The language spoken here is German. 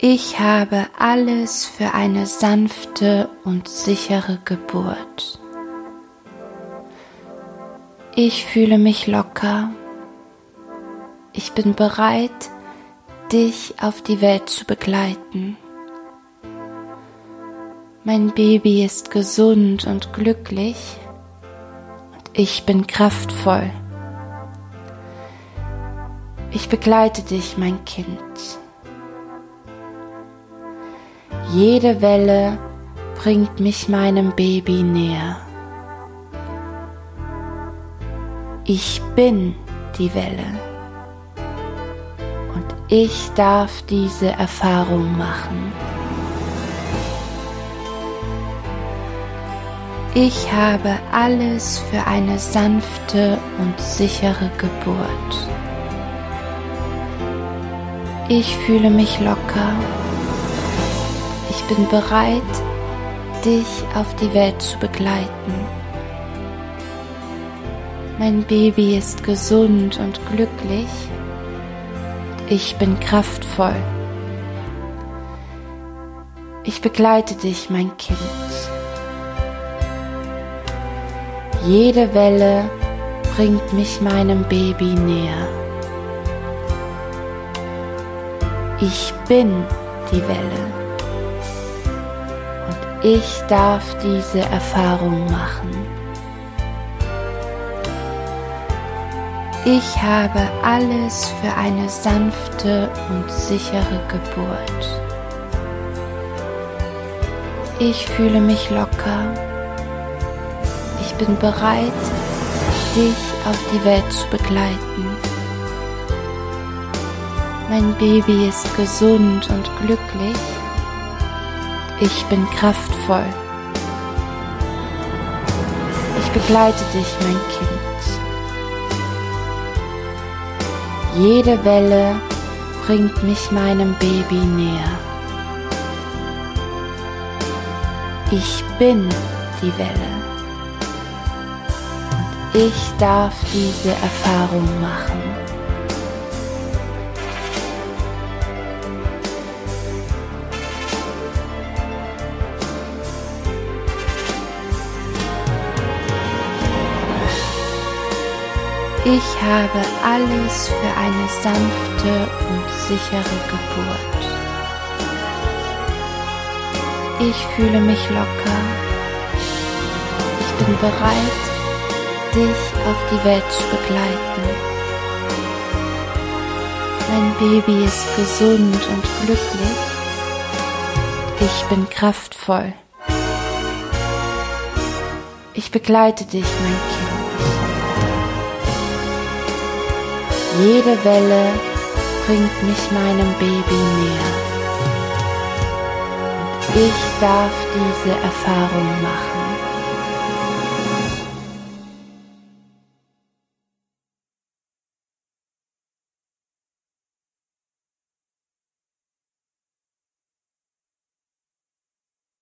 Ich habe alles für eine sanfte und sichere Geburt. Ich fühle mich locker. Ich bin bereit, dich auf die Welt zu begleiten. Mein Baby ist gesund und glücklich und ich bin kraftvoll. Ich begleite dich, mein Kind. Jede Welle bringt mich meinem Baby näher. Ich bin die Welle und ich darf diese Erfahrung machen. Ich habe alles für eine sanfte und sichere Geburt. Ich fühle mich locker. Bin bereit, dich auf die Welt zu begleiten. Mein Baby ist gesund und glücklich. Ich bin kraftvoll. Ich begleite dich, mein Kind. Jede Welle bringt mich meinem Baby näher. Ich bin die Welle ich darf diese Erfahrung machen. Ich habe alles für eine sanfte und sichere Geburt. Ich fühle mich locker. Ich bin bereit, dich auf die Welt zu begleiten. Mein Baby ist gesund und glücklich. Ich bin kraftvoll. Ich begleite dich, mein Kind. Jede Welle bringt mich meinem Baby näher. Ich bin die Welle und ich darf diese Erfahrung machen. Ich habe alles für eine sanfte und sichere Geburt. Ich fühle mich locker. Ich bin bereit, dich auf die Welt zu begleiten. Mein Baby ist gesund und glücklich. Ich bin kraftvoll. Ich begleite dich, mein Kind. Jede Welle bringt mich meinem Baby näher. Ich darf diese Erfahrung machen.